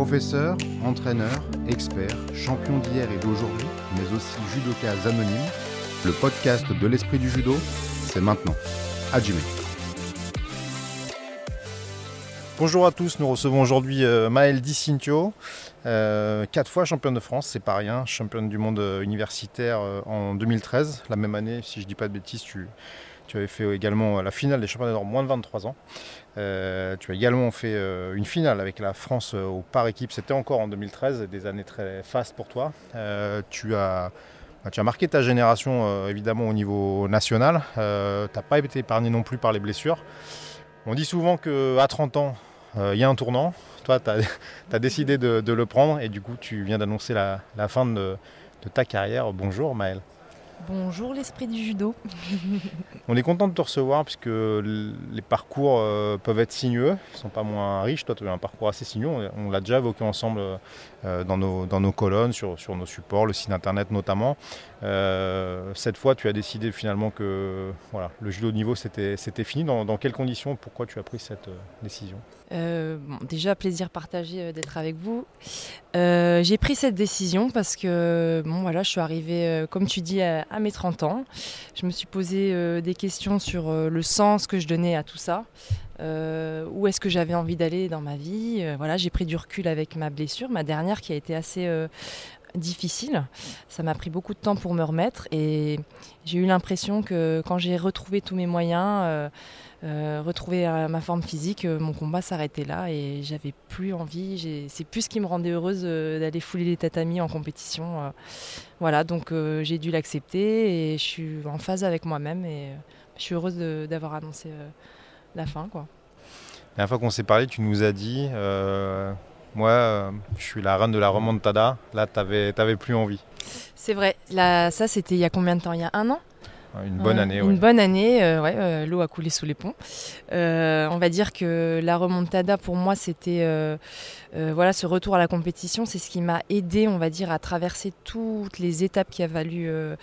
Professeur, entraîneur, expert, champion d'hier et d'aujourd'hui, mais aussi judoka anonyme, le podcast de l'esprit du judo, c'est maintenant. Hajime. Bonjour à tous, nous recevons aujourd'hui euh, Maëlle Di Cintio, euh, quatre fois championne de France, c'est pas rien, championne du monde euh, universitaire euh, en 2013, la même année, si je dis pas de bêtises, tu, tu avais fait également la finale des championnats d'or moins de 23 ans. Euh, tu as également fait euh, une finale avec la France euh, au par équipe, c'était encore en 2013, des années très fastes pour toi. Tu, as, bah, tu as marqué ta génération évidemment au niveau national, tu n'as pas été épargné non plus par les blessures. On dit souvent qu'à 30 ans, il y a un tournant. Toi, tu as, décidé de, le prendre et du coup, tu viens d'annoncer la, fin de, de ta carrière. Bonjour Maëlle. Bonjour l'esprit du judo. On est content de te recevoir puisque les parcours euh, peuvent être sinueux, ils ne sont pas moins riches. Toi, tu as un parcours assez sinueux, on, l'a déjà évoqué ensemble euh, dans, nos, dans nos colonnes, sur, sur nos supports, le site internet notamment. Euh, cette fois, tu as décidé finalement que voilà, le judo de niveau c'était fini. Dans, quelles conditions Pourquoi tu as pris cette euh, décision? Euh, bon, déjà plaisir partagé d'être avec vous. J'ai pris cette décision parce que bon voilà, je suis arrivée, comme tu dis, à, mes 30 ans. Je me suis posé des questions sur le sens que je donnais à tout ça. Où est-ce que j'avais envie d'aller dans ma vie? Voilà, j'ai pris du recul avec ma blessure, ma dernière qui a été assez difficile. Ça m'a pris beaucoup de temps pour me remettre et j'ai eu l'impression que quand j'ai retrouvé tous mes moyens, euh, euh, retrouvé euh, ma forme physique, mon combat s'arrêtait là et j'avais plus envie. C'est plus ce qui me rendait heureuse d'aller fouler les tatamis en compétition. Voilà, donc j'ai dû l'accepter et je suis en phase avec moi-même et je suis heureuse d'avoir annoncé la fin. La dernière fois qu'on s'est parlé, tu nous as dit Moi, euh, je suis la reine de la remontada. Là, tu n'avais plus envie. C'est vrai, là, ça c'était il y a combien de temps? Il y a un an? Une bonne Ouais, année, Une ouais. bonne année, euh, ouais, euh, l'eau a coulé sous les ponts. Euh, on va dire que la remontada pour moi c'était euh, voilà ce retour à la compétition, c'est ce qui m'a aidé, on va dire, à traverser toutes les étapes qu'il a fallu euh,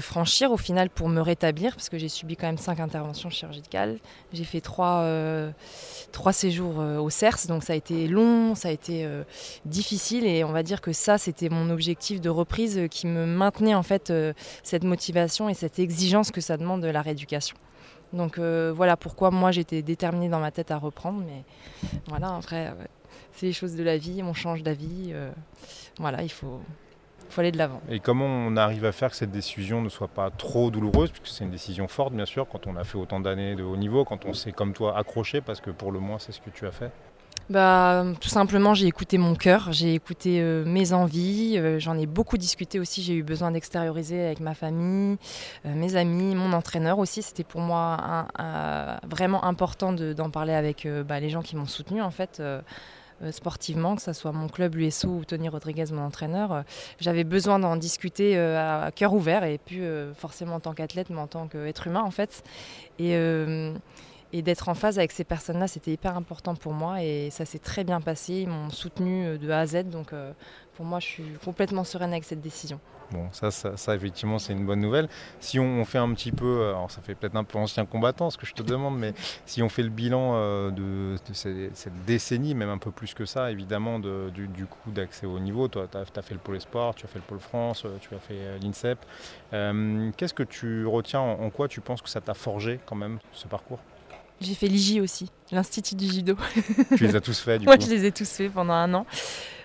franchir au final pour me rétablir, parce que j'ai subi quand même cinq interventions chirurgicales. J'ai fait trois, trois séjours au CERS, donc ça a été long, ça a été difficile, et on va dire que ça c'était mon objectif de reprise qui me maintenait en fait cette motivation et cette exigence que ça demande de la rééducation. Donc euh, voilà pourquoi moi j'étais déterminée dans ma tête à reprendre, mais voilà, après, ouais, c'est les choses de la vie, on change d'avis, euh, voilà, il faut, faut aller de l'avant. Et comment on arrive à faire que cette décision ne soit pas trop douloureuse, puisque c'est une décision forte, bien sûr, quand on a fait autant d'années de haut niveau, quand on s'est comme toi accroché, parce que pour le moins, c'est ce que tu as fait? Bah, tout simplement, j'ai écouté mon cœur, j'ai écouté euh, mes envies, euh, j'en ai beaucoup discuté aussi, j'ai eu besoin d'extérioriser avec ma famille, euh, mes amis, mon entraîneur aussi. C'était pour moi vraiment important de- d'en parler avec bah, les gens qui m'ont soutenu en fait. sportivement, que ce soit mon club, l'USO ou Tony Rodriguez, mon entraîneur, j'avais besoin d'en discuter à, cœur ouvert et euh, forcément en tant qu'athlète, mais en tant qu'être humain en fait. Et d'être en phase avec ces personnes-là, c'était hyper important pour moi et ça s'est très bien passé. Ils m'ont soutenu euh, de A à Z, donc euh, pour moi, je suis complètement sereine avec cette décision. Bon, ça, ça, effectivement, c'est une bonne nouvelle. Si on, fait un petit peu, euh, alors ça fait peut-être un peu ancien combattant ce que je te demande, mais si on fait le bilan de, cette décennie, même un peu plus que ça, évidemment, de- du, coup d'accès au niveau, toi, tu as, fait le pôle espoir, tu as fait le pôle France, tu as fait l'INSEP. Qu'est-ce que tu retiens, en, en quoi tu penses que ça t'a forgé quand même, ce parcours? J'ai fait l'IJ aussi, l'Institut du judo. Tu les as tous faits, du Moi, coup je les ai tous faits pendant un an.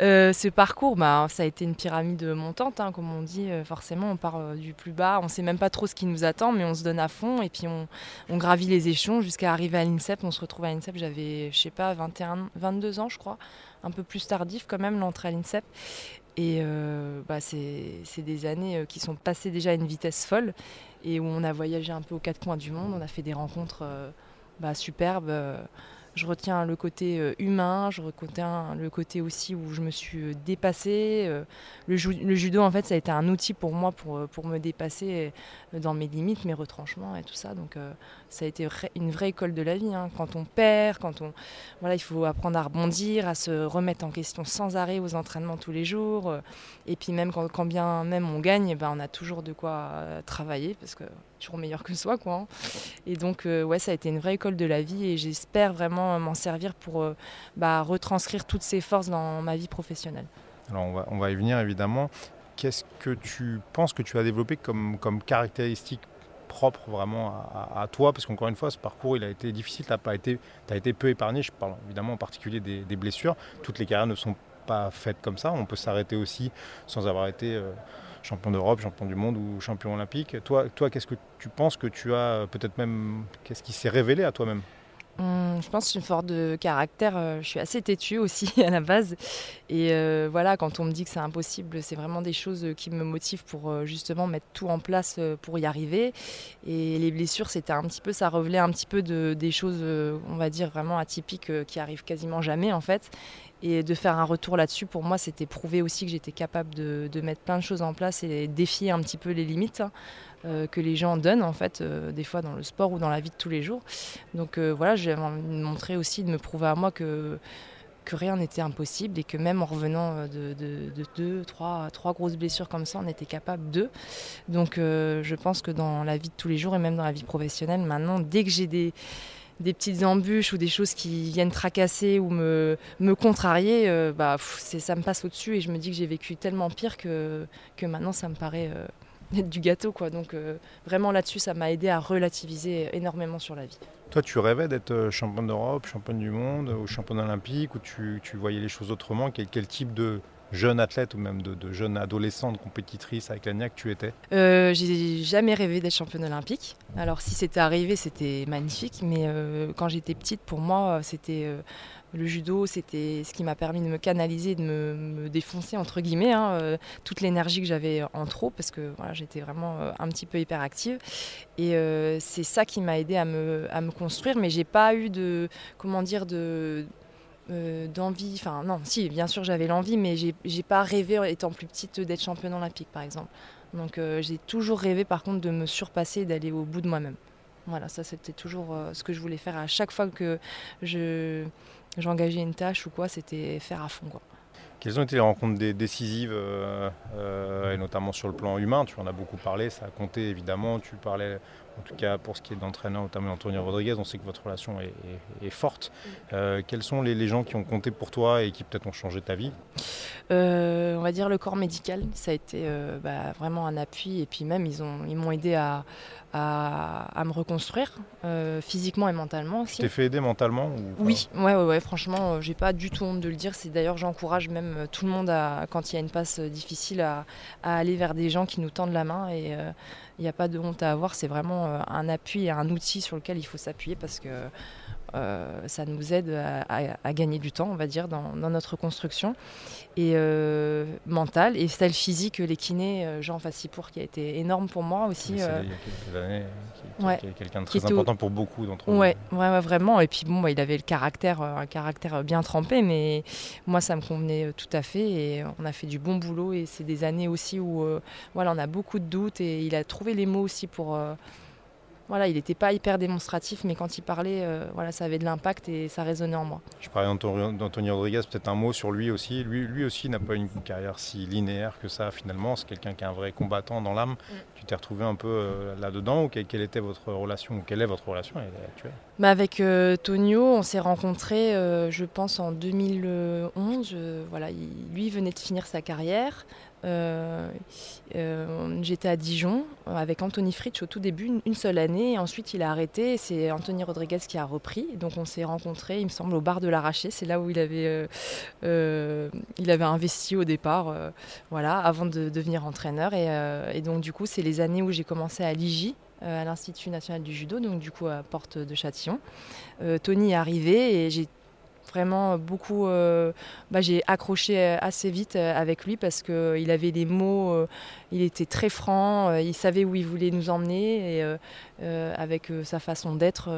Euh, ce parcours, bah, ça a été une pyramide montante, hein, comme on dit. euh, forcément, on part euh, du plus bas. On ne sait même pas trop ce qui nous attend, mais on se donne à fond et puis on, on gravit les échelons jusqu'à arriver à l'INSEP. On se retrouve à l'INSEP, j'avais, je sais pas, 21, 22 ans, je crois. Un peu plus tardif quand même, l'entrée à l'INSEP. Et bah, c'est des années qui sont passées déjà à une vitesse folle et où on a voyagé un peu aux quatre coins du monde. On a fait des rencontres bah, superbes. euh, je retiens le côté euh, humain, je retiens le côté aussi où je me suis euh, dépassée. le, ju- le judo, en fait, ça a été un outil pour moi pour, me dépasser dans mes limites, mes retranchements et tout ça. Donc, ça a été une vraie école de la vie. hein. Quand on perd, quand on. Voilà, il faut apprendre à rebondir, à se remettre en question sans arrêt aux entraînements tous les jours. Et puis, même quand, bien même on gagne, ben, on a toujours de quoi travailler parce que toujours meilleur que soi. Quoi, hein. Et donc, ouais, ça a été une vraie école de la vie et j'espère vraiment m'en servir pour bah, retranscrire toutes ces forces dans ma vie professionnelle. Alors, on va, on va y venir évidemment. Qu'est-ce que tu penses que tu as développé comme, comme caractéristique propre vraiment à, toi? Parce qu'encore une fois, ce parcours, il a été difficile, tu as, été, as été peu épargné, je parle évidemment en particulier des, blessures. Toutes les carrières ne sont pas faites comme ça, on peut s'arrêter aussi sans avoir été euh, champion d'Europe, champion du monde ou champion olympique. Toi, toi qu'est-ce que tu penses que tu as, peut-être même, qu'est-ce qui s'est révélé à toi-même? Hum, je pense que une force de caractère. Euh, je suis assez têtue aussi à la base. Et euh, voilà, quand on me dit que c'est impossible, c'est vraiment des choses qui me motivent pour euh, justement mettre tout en place pour y arriver. Et les blessures, c'était un petit peu, ça revelait un petit peu de, des choses, on va dire, vraiment atypiques qui arrivent quasiment jamais en fait. Et de faire un retour là-dessus, pour moi, c'était prouver aussi que j'étais capable de, de, mettre plein de choses en place et défier un petit peu les limites. Hein. Euh, que les gens donnent en fait, euh, des fois dans le sport ou dans la vie de tous les jours. Donc euh, voilà, j'ai envie de montrer aussi, de me prouver à moi que que rien n'était impossible et que même en revenant de, deux, trois, trois grosses blessures comme ça, on était capable d'eux. Donc je pense que dans la vie de tous les jours et même dans la vie professionnelle, maintenant, dès que j'ai des, des petites embûches ou des choses qui viennent tracasser ou me, me contrarier, bah, ça me passe au-dessus et je me dis que j'ai vécu tellement pire que, que maintenant ça me paraît du gâteau. Quoi. Donc euh, vraiment là-dessus, ça m'a aidé à relativiser énormément sur la vie. Toi, tu rêvais d'être euh, championne d'Europe, championne du monde ou championne olympique, ou tu, tu voyais les choses autrement? Quel, quel, type de jeune athlète ou même de, jeune adolescente compétitrice avec l'ANIAC tu étais? Euh, J'ai jamais rêvé d'être championne olympique. Alors si c'était arrivé, c'était magnifique, mais euh, quand j'étais petite, pour moi, c'était le judo, c'était ce qui m'a permis de me canaliser, de me, défoncer, entre guillemets, hein, euh, toute l'énergie que j'avais en trop, parce que voilà, j'étais vraiment euh, un petit peu hyperactive. Et euh, c'est ça qui m'a aidé à me, à me construire, mais j'ai pas eu de, comment dire, de d'envie, enfin non, si, bien sûr j'avais l'envie, mais j'ai pas rêvé, étant plus petite, d'être championne olympique, par exemple. Donc j'ai toujours rêvé, par contre, de me surpasser et d'aller au bout de moi-même. Voilà, ça c'était toujours ce que je voulais faire à chaque fois que je j'engageais une tâche ou quoi, c'était faire à fond. Quoi. Quelles ont été les rencontres décisives, euh, euh, et notamment sur le plan humain? Tu en as beaucoup parlé, ça a compté évidemment. Tu parlais, en tout cas pour ce qui est d'entraîneur, notamment Antonio Rodriguez, on sait que votre relation est, forte. Euh, quels sont les, gens qui ont compté pour toi et qui peut-être ont changé ta vie On va dire le corps médical, ça a été bah, vraiment un appui et puis même ils m'ont ils aidé à, à, me reconstruire euh, physiquement et mentalement aussi. Tu t'es fait aider mentalement Oui, ouais, ouais, ouais, franchement, euh, j'ai pas du tout honte de le dire. C'est d'ailleurs, j'encourage même euh, tout le monde à, quand il y a une passe difficile à, aller vers des gens qui nous tendent la main et il n'y a pas de honte à avoir. C'est vraiment un appui et un outil sur lequel il faut s'appuyer parce que euh, ça nous aide à, gagner du temps, on va dire, dans, notre construction. Et euh, mentale, et celle physique, les kinés, euh, Jean Fassipour, qui a été énorme pour moi aussi. il y a quelques années, qui, est quelqu'un de très important pour beaucoup d'entre nous. Ouais, ouais, vraiment. Et puis bon, bah, il avait le caractère, un caractère bien trempé, mais moi, ça me convenait tout à fait. Et on a fait du bon boulot. Et c'est des années aussi où voilà, on a beaucoup de doutes. Et il a trouvé les mots aussi pour voilà, il n'était pas hyper démonstratif, mais quand il parlait, euh, voilà, ça avait de l'impact et ça résonnait en moi. Je parlais d'Anthony Rodriguez, peut-être un mot sur lui aussi. Lui, lui aussi n'a pas une carrière si linéaire que ça finalement. C'est quelqu'un qui est un vrai combattant dans l'âme. Mm. Tu t'es retrouvé un peu euh, là-dedans ou quelle, était votre relation ou quelle est votre relation actuelle bah Avec euh, Tonio, on s'est rencontrés, je pense, en 2011. voilà, lui venait de finir sa carrière. Euh, euh, j'étais à Dijon avec Anthony Fritsch au tout début, une, seule année. Et ensuite, il a arrêté. C'est Anthony Rodriguez qui a repris. Donc, on s'est rencontrés, il me semble, au bar de l'Arraché. C'est là où il avait, euh, il avait investi au départ, voilà, avant de devenir entraîneur. Et, et donc, du coup, c'est les années où j'ai commencé à l'IGI, à l'Institut national du judo, donc du coup à Porte de Châtillon. Tony est arrivé et j'ai vraiment beaucoup. Euh, bah, j'ai accroché euh, assez vite euh, avec lui parce qu'il avait des mots, il était très franc, il savait où il voulait nous emmener et avec sa façon d'être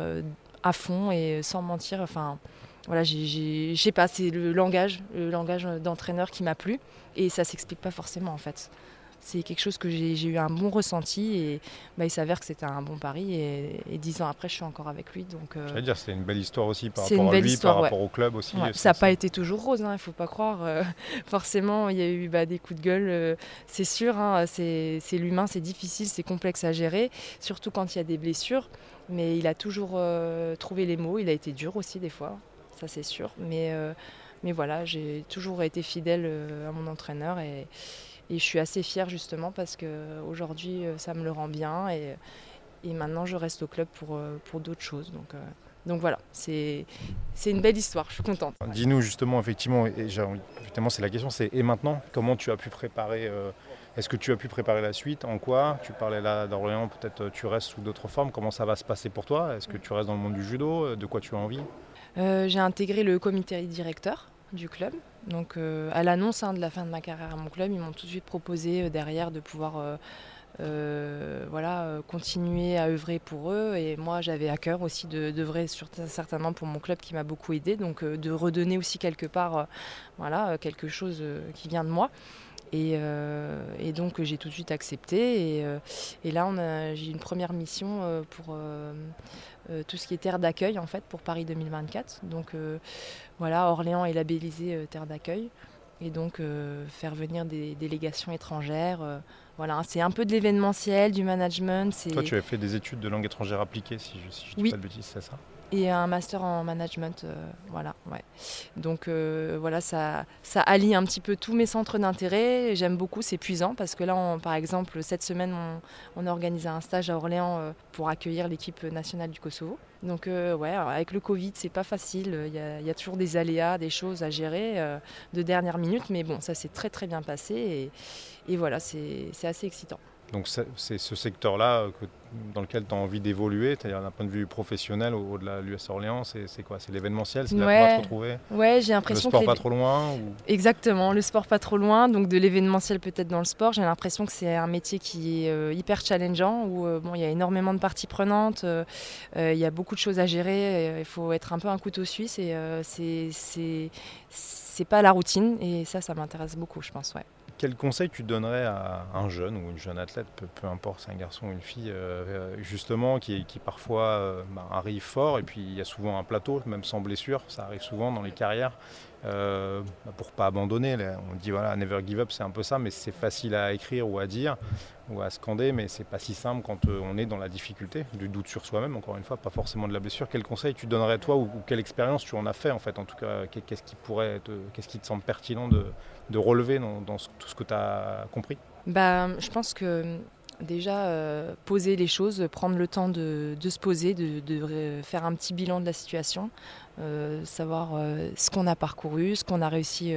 à fond et sans mentir. Enfin, voilà, je sais pas, c'est le langage, le langage d'entraîneur qui m'a plu et ça s'explique pas forcément en fait. C'est quelque chose que j'ai eu un bon ressenti et bah, il s'avère que c'était un bon pari et, dix ans après je suis encore avec lui. Donc, euh, dire c'est une belle histoire aussi par rapport à lui, par rapport au club aussi. ça n'a pas été toujours rose, il hein, ne faut pas croire. Euh, forcément il y a eu bah, des coups de gueule, euh, c'est sûr, hein, c'est l'humain, c'est difficile, c'est complexe à gérer, surtout quand il y a des blessures. Mais il a toujours trouvé les mots, il a été dur aussi des fois, ça c'est sûr. Mais, mais voilà, j'ai toujours été fidèle à mon entraîneur et, et je suis assez fière justement parce qu'aujourd'hui, euh, ça me le rend bien et, et, maintenant, je reste au club pour, euh, pour d'autres choses. Donc, euh, donc voilà, c'est une belle histoire, je suis contente. Dis-nous justement, effectivement, et évidemment c'est la question, c'est et maintenant, comment tu as pu préparer Est-ce que tu as pu préparer la suite En quoi? Tu parlais là d'Orléans, peut-être tu restes sous d'autres formes. Comment ça va se passer pour toi? Est-ce que tu restes dans le monde du judo? De quoi tu as envie? J'ai intégré le comité directeur du club. Donc euh, à l'annonce hein, de la fin de ma carrière à mon club, ils m'ont tout de suite proposé euh, derrière de pouvoir euh, voilà, continuer à œuvrer pour eux. Et moi j'avais à cœur aussi d'œuvrer certainement pour mon club qui m'a beaucoup aidé, donc de redonner aussi quelque part voilà, quelque chose qui vient de moi. Et, donc j'ai tout de suite accepté. Et, et là, j'ai une première mission pour euh, tout ce qui est terre d'accueil en fait pour Paris 2024. Donc euh, voilà, Orléans est labellisé euh, terre d'accueil et donc faire venir des délégations étrangères. voilà, c'est un peu de l'événementiel, du management. Toi, tu as fait des études de langue étrangère appliquée, si je ne dis pas de bêtises, c'est ça? Et un master en management. Euh, voilà. Donc euh, voilà, ça, ça allie un petit peu tous mes centres d'intérêt. J'aime beaucoup, c'est épuisant parce que là, par exemple, cette semaine, on, a organisé un stage à Orléans euh, pour accueillir l'équipe nationale du Kosovo. Donc ouais, avec le Covid, c'est pas facile. Il y, a, toujours des aléas, des choses à gérer de dernière minute, mais bon, ça s'est très très bien passé et voilà, c'est assez excitant. Donc c'est ce secteur-là euh, dans lequel tu as envie d'évoluer, c'est-à-dire d'un point de vue professionnel au-delà de l'US Orléans, c'est quoi? C'est l'événementiel, c'est ouais. là te retrouver Ouais, j'ai l'impression que... Le sport pas trop loin Exactement, le sport pas trop loin, donc de l'événementiel peut-être dans le sport. J'ai l'impression que c'est un métier qui est euh, hyper challengeant, où euh, bon, il y a énormément de parties prenantes, il y a beaucoup de choses à gérer, il faut être un peu un couteau suisse et c'est pas la routine et ça, ça m'intéresse beaucoup, je pense, ouais. Quel conseil tu donnerais à un jeune ou une jeune athlète, peu, importe, c'est un garçon ou une fille, euh, justement, qui, parfois euh, bah, arrive fort, et puis il y a souvent un plateau, même sans blessure, ça arrive souvent dans les carrières, euh, bah, pour pas abandonner. On dit voilà, never give up, c'est un peu ça, mais c'est facile à écrire ou à dire ou à scander, mais c'est pas si simple quand on est dans la difficulté, du doute sur soi-même, encore une fois, pas forcément de la blessure. Quel conseil tu donnerais toi, ou, quelle expérience tu en as fait en fait, en tout cas, qu'est-ce qui pourrait, qu'est-ce qui te semble pertinent de de relever dans, tout ce que tu as compris? Bah, Je pense que déjà euh, poser les choses, prendre le temps de, se poser, de, faire un petit bilan de la situation, euh, savoir euh, ce qu'on a parcouru, ce qu'on a réussi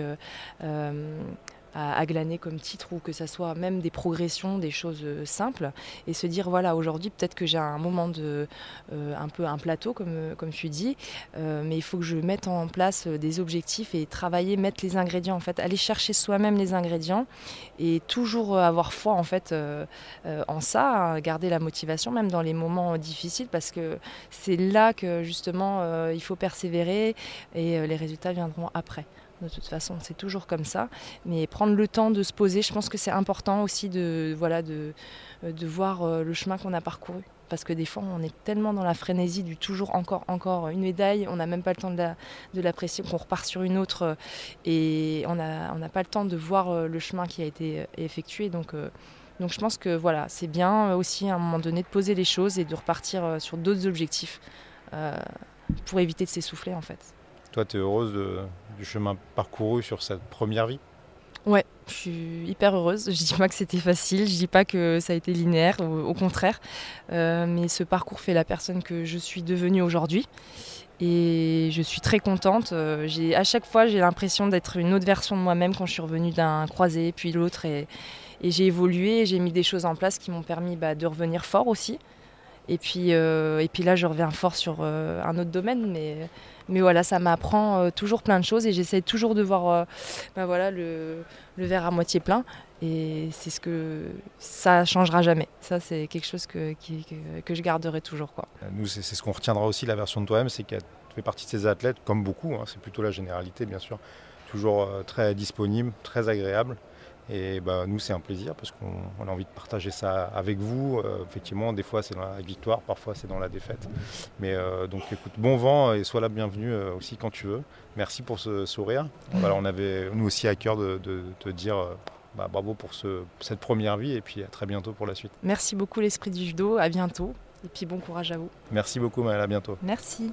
à, glaner comme titre ou que ça soit même des progressions, des choses euh, simples et se dire voilà aujourd'hui peut-être que j'ai un moment de euh, un peu un plateau comme, euh, comme tu dis mais il faut que je mette en place des objectifs et travailler, mettre les ingrédients en fait, aller chercher soi-même les ingrédients et toujours avoir foi en fait en ça, hein, garder la motivation même dans les moments difficiles parce que c'est là que justement il faut persévérer et les résultats viendront après. De toute façon, c'est toujours comme ça. Mais prendre le temps de se poser, je pense que c'est important aussi de, voilà, de, de voir euh, le chemin qu'on a parcouru. Parce que des fois, on est tellement dans la frénésie du toujours encore, encore une médaille, on n'a même pas le temps de l'apprécier, qu'on repart sur une autre euh, et on n'a on pas le temps de voir euh, le chemin qui a été effectué. Donc, donc je pense que voilà, c'est bien aussi à un moment donné de poser les choses et de repartir sur d'autres objectifs pour éviter de s'essouffler en fait. Toi, tu es heureuse du chemin parcouru sur cette première vie? Ouais, je suis hyper heureuse. Je dis pas que c'était facile, je dis pas que ça a été linéaire, au, contraire. Euh, mais ce parcours fait la personne que je suis devenue aujourd'hui. Et je suis très contente. Euh, j'ai, à chaque fois, j'ai l'impression d'être une autre version de moi-même quand je suis revenue d'un croisé, puis l'autre. Et, j'ai évolué, j'ai mis des choses en place qui m'ont permis bah, de revenir fort aussi. Et puis, euh, et puis là, je reviens fort sur un autre domaine, mais mais voilà, ça m'apprend euh, toujours plein de choses et j'essaie toujours de voir bah voilà, le, verre à moitié plein. Et c'est ce que ça changera jamais. Ça, c'est quelque chose que, que, je garderai toujours. Quoi. Nous, c'est ce qu'on retiendra aussi, la version de toi-même, c'est qu'elle fait partie de ces athlètes, comme beaucoup, hein, c'est plutôt la généralité, bien sûr, toujours euh, très disponible, très agréable. Et bah, nous, c'est un plaisir parce qu'on a envie de partager ça avec vous. Euh, effectivement, des fois, c'est dans la victoire, parfois, c'est dans la défaite. Mais euh, donc, écoute, bon vent et sois la bienvenue euh, aussi quand tu veux. Merci pour ce sourire. Voilà, on avait, nous aussi, à cœur de, te dire bah, bravo pour ce, cette première vie et puis à très bientôt pour la suite. Merci beaucoup, l'esprit du judo. À bientôt. Et puis, bon courage à vous. Merci beaucoup, Maëlle. À bientôt. Merci.